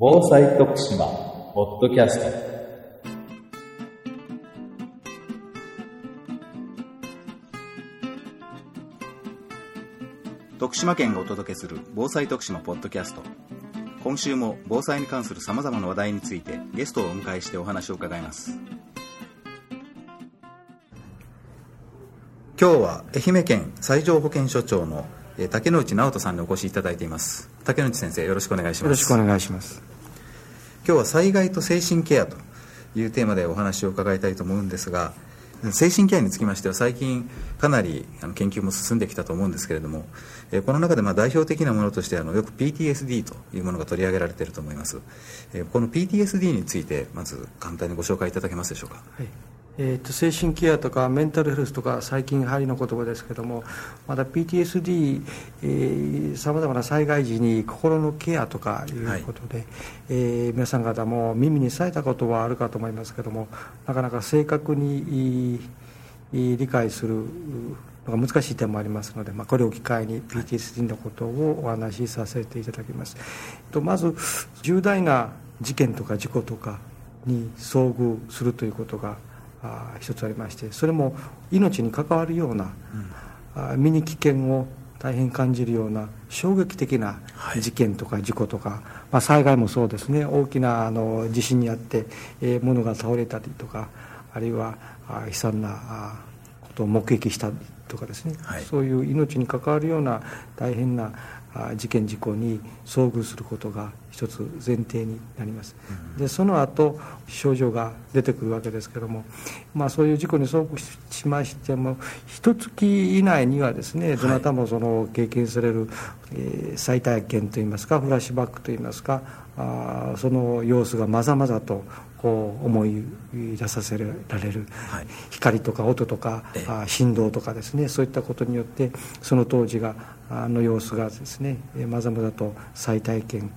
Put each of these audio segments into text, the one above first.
防災徳島ポッドキャスト。徳島県がお届けする防災徳島ポッドキャスト。今週も防災に関するさまざまな話題についてゲストをお迎えしてお話を伺います。今日は愛媛県西条保健所長の竹之内直人さんにお越しいただいています。竹之内先生よろしくお願いします。よろしくお願いします。今日は災害と精神ケアというテーマでお話を伺いたいと思うんですが精神ケアにつきましては最近かなり研究も進んできたと思うんですけれどもえーこの中でまあ代表的なものとしてあのよく PTSD というものが取り上げられていると思います。えーこの PTSD についてまず簡単にご紹介いただけますでしょうか。はいえー、と精神ケアとかメンタルヘルスとか最近流行りの言葉ですけどもまだ PTSD さまざまな災害時に心のケアとかいうことで、えー皆さん方も耳にされたことはあるかと思いますけどもなかなか正確にいい理解するのが難しい点もありますので、まあ、これを機会に PTSD のことをお話しさせていただきます。とまず重大な事件とか事故とかに遭遇するということがあ一つありましてそれも命に関わるような、あ身に危険を大変感じるような衝撃的な事件とか事故とか、まあ、災害もそうですね。大きなあの地震にあって、えー物が倒れたりとかあるいはあ悲惨なあことを目撃したりとかですね、はい。そういう命に関わるような大変なあ事件事故に遭遇することが一つ前提になります、でその後症状が出てくるわけですけども、まあ、そういう事故に遭遇しましても一月以内にはですねどなたもその経験される、えー再体験といいますかフラッシュバックといいますかあーその様子がまざまざとこう思い出させられる、はい。光とか音とかええ。振動とかですねそういったことによってその当時があの様子がですねえーまざまざと再体験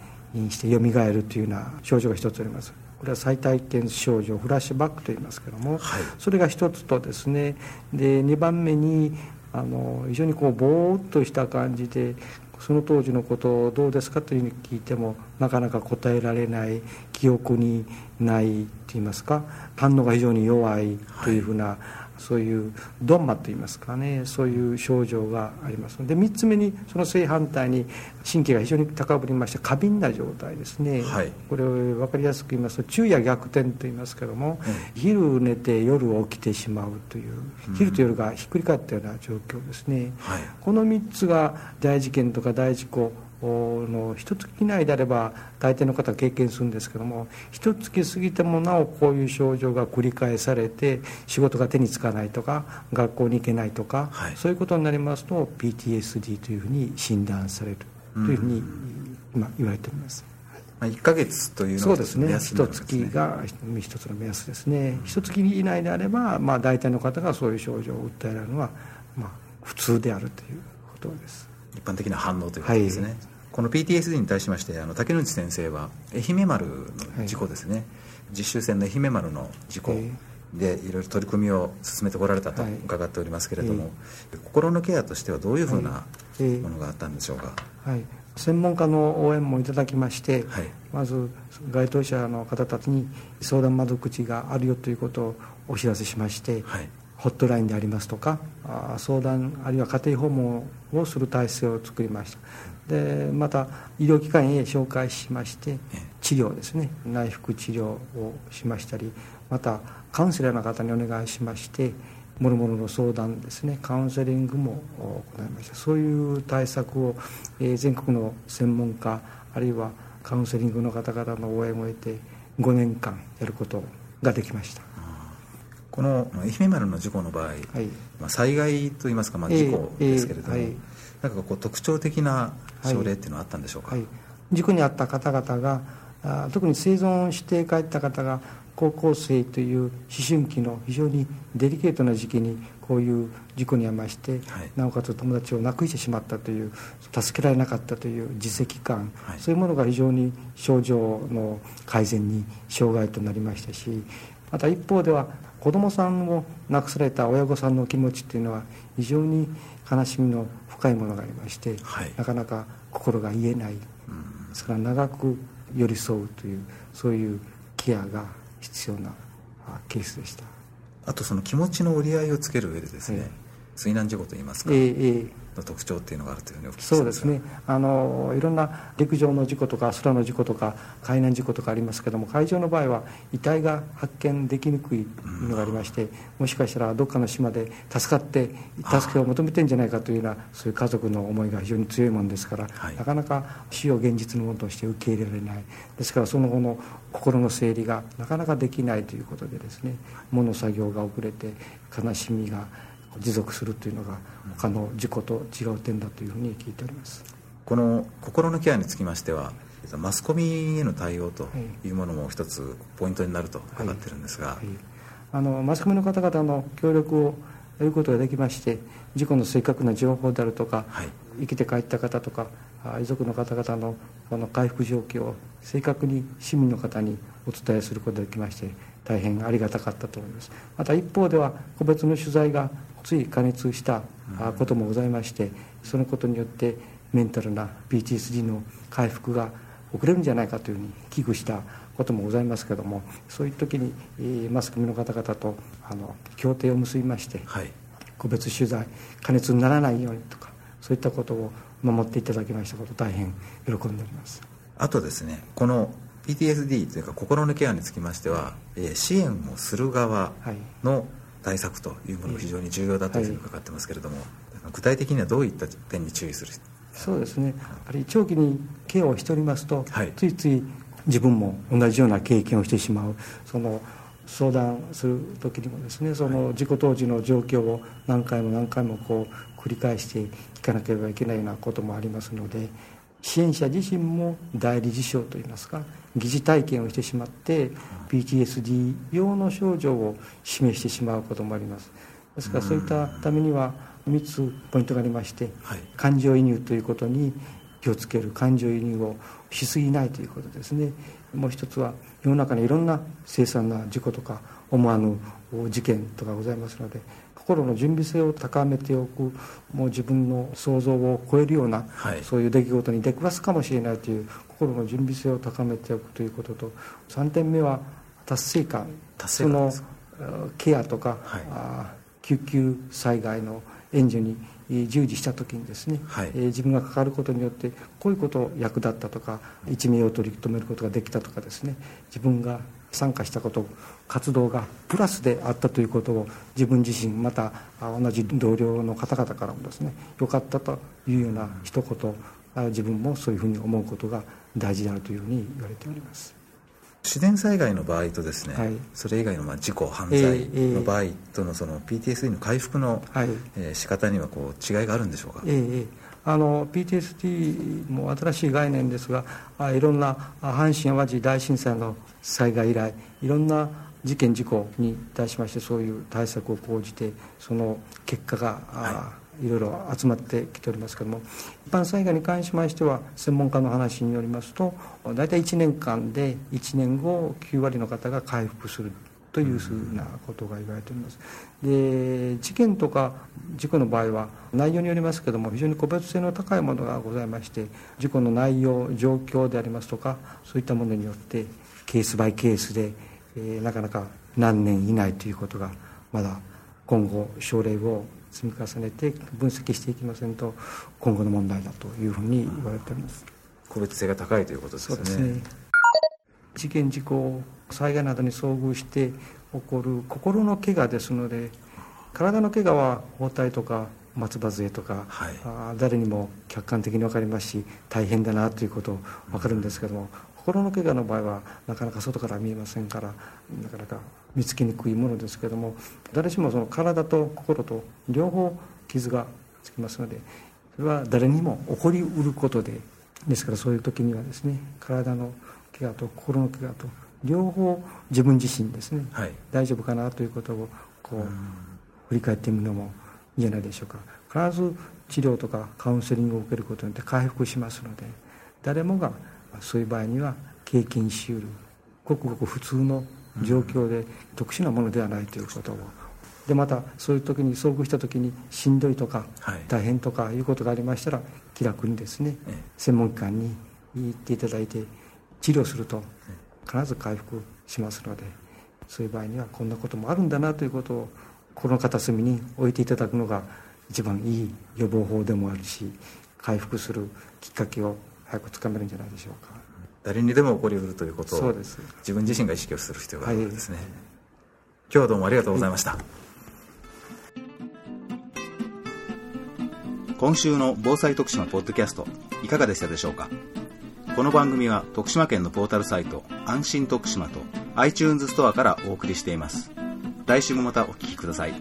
して蘇るというような症状が一つあります。これは再体験症状フラッシュバックと言いますけども、はい。それが一つとですねで2番目にあの非常にこうぼーっとした感じでその当時のことをどうですかというふうに聞いてもなかなか答えられない記憶にないといいますか反応が非常に弱いというふうな、そういうドンマといいますかねそういう症状があります。で3つ目にその正反対に神経が非常に高ぶりまして過敏な状態ですね、はい。これを分かりやすく言いますと昼夜逆転と言いますけども、昼寝て夜起きてしまうという昼と夜がひっくり返ったような状況ですね、はい。この3つが大事件とか大事故の一月以内であれば大抵の方は経験するんですけども一月過ぎてもなおこういう症状が繰り返されて仕事が手につかないとか学校に行けないとか、はい。そういうことになりますと PTSD というふうに診断されるというふうに今言われております。まあ、1ヶ月というのがそうですね。一月が一つの目安ですね。一月以内であれば、まあ、大体の方がそういう症状を訴えられるのは、まあ、普通であるということです一般的な反応ということですね、はい。この PTSD に対しましてあの竹之内先生は愛媛丸の事故ですね、実習船の愛媛丸の事故えでいろいろ取り組みを進めてこられたとはい。伺っておりますけれども、心のケアとしてはどういうふうなええ。ものがあったんでしょうか、はい、専門家の応援もいただきまして、はい。まず該当者の方たちに相談窓口があるよということをお知らせしまして、はいホットラインでありますとか相談あるいは家庭訪問をする体制を作りました。でまた医療機関へ紹介しましてええ。治療ですね。内服治療をしましたりまたカウンセラーの方にお願いしましてもろもろの相談ですね。カウンセリングも行いました。そういう対策を、えー全国の専門家あるいはカウンセリングの方々の応援を得て5年間やることができましたこの愛媛丸の事故の場合、はい。まあ、災害といいますか、まあ、ええ事故ですけれども、ええはい。なんかこう特徴的な症例っていうのはあったんでしょうか、はい、事故に遭った方々があ特に生存して帰った方が高校生という思春期の非常にデリケートな時期にこういう事故に遭いまして、はい。なおかつ友達を亡くしてしまったという助けられなかったという自責感、はい。そういうものが非常に症状の改善に障害となりましたしまた一方では子どもさんを亡くされた親御さんの気持ちっていうのは非常に悲しみの深いものがありまして、はい。なかなか心が癒えない。ですから長く寄り添うというそういうケアが必要なケースでした。あとその気持ちの折り合いをつける上でですね、えー、水難事故といいますか、えー、の特徴っていうのがあるというふうにお聞きそうですね。あのいろんな陸上の事故とか空の事故とか海難事故とかありますけども海上の場合は遺体が発見できにくいのがありまして、うん、もしかしたらどっかの島で助かって助けを求めてるんじゃないかというようなそういう家族の思いが非常に強いものですから、はい、なかなか死を現実のものとして受け入れられない。ですからその後の心の整理がなかなかできないということでですね物作業が遅れて悲しみが持続するというのが他の事故と違う点だというふうに聞いております。この心のケアにつきましてはマスコミへの対応というものも一つポイントになると伺ってるんですが、はい。はい、あのマスコミの方々の協力を得ることができまして事故の正確な情報であるとか、はい、生きて帰った方とか遺族の方々のこの回復状況を正確に市民の方にお伝えすることができまして大変ありがたかったと思います。また一方では個別の取材がつい加熱したこともございましてそのことによってメンタルな PTSD の回復が遅れるんじゃないかというふうに危惧したこともございますけどもそういう時にマスコミの方々とあの協定を結びまして、はい、個別取材加熱にならないようにとかそういったことを守っていただきましたこと大変喜んでおります。あとですねこの PTSD というか心のケアにつきましては、え支援をする側の対策というものが非常に重要だというふうに伺ってますけれども、はい、具体的にはどういった点に注意する？そうですね。やはり長期にケアをしておりますと、はい、ついつい自分も同じような経験をしてしまう。その相談する時にもですねその事故当時の状況を何回も何回もこう繰り返して聞かなければいけないようなこともありますので支援者自身も代理事象といいますか疑似体験をしてしまって PTSD 用の症状を示してしまうこともあります。ですからそういったためには3つポイントがありまして、はい、感情移入ということに気をつける感情移入をしすぎないということですね。もう一つは世の中にいろんな凄惨な事故とか思わぬ事件とかございますので心の準備性を高めておくもう自分の想像を超えるような、はい、そういう出来事に出くわすかもしれないという心の準備性を高めておくということと3点目は達成感。達成感そのケアとか、はい、あ救急災害の援助に従事した時にですね、はい、えー、自分が関わることによってこういうことを役立ったとか一命を取り留めることができたとかですね自分が参加したこと活動がプラスであったということを自分自身また同じ同僚の方々からもですねよかったというような一言自分もそういうふうに思うことが大事であるというふうに言われております。自然災害の場合とですね、はい、それ以外のまあ事故犯罪の場合とのその PTSD の回復の、はい。えー、仕方にはこう違いがあるんでしょうか、えー、あの PTSD も新しい概念ですがあいろんな阪神・淡路大震災の災害以来いろんな事件事故に対しましてそういう対策を講じてその結果が、はい、いろいろ集まってきておりますけれども一般災害に関しましては専門家の話によりますと大体1年間で1年後9割の方が回復するというふうなことが言われております。で事件とか事故の場合は内容によりますけども非常に個別性の高いものがございまして事故の内容状況でありますとかそういったものによってケースバイケースで、えー、なかなか何年以内ということがまだ今後症例を積み重ねて分析していきませんと今後の問題だというふうに言われております。個別性が高いということですね。そうですね事件事故災害などに遭遇して起こる心の怪我ですので体の怪我は包帯とか松葉杖とか、はい、あ誰にも客観的に分かりますし大変だなということ分かるんですけども、心の怪我の場合はなかなか外から見えませんからなかなか見つけにくいものですけども誰しもその体と心と両方傷がつきますのでそれは誰にも起こりうることでですからそういう時にはですね体の怪我と心の怪我と両方自分自身ですね、はい、大丈夫かなということをこう振り返ってみるのもいいんじゃないでしょうか。必ず治療とかカウンセリングを受けることによって回復しますので誰もがそういう場合には経験しうるごくごく普通の状況で特殊なものではないということを。でまたそういう時に遭遇した時にしんどいとか大変とかいうことがありましたら気楽にですね専門機関に行っていただいて治療すると必ず回復しますのでそういう場合にはこんなこともあるんだなということを心の片隅に置いていただくのが一番いい予防法でもあるし回復するきっかけを早くつかめるんじゃないでしょうか。誰にでも起こりうるということを自分自身が意識をする必要があるわけですね、はい、今日はどうもありがとうございました、今週の防災徳島ポッドキャストいかがでしたでしょうか？この番組は徳島県のポータルサイト安心徳島と iTunes ストアからお送りしています。来週もまたお聴きください。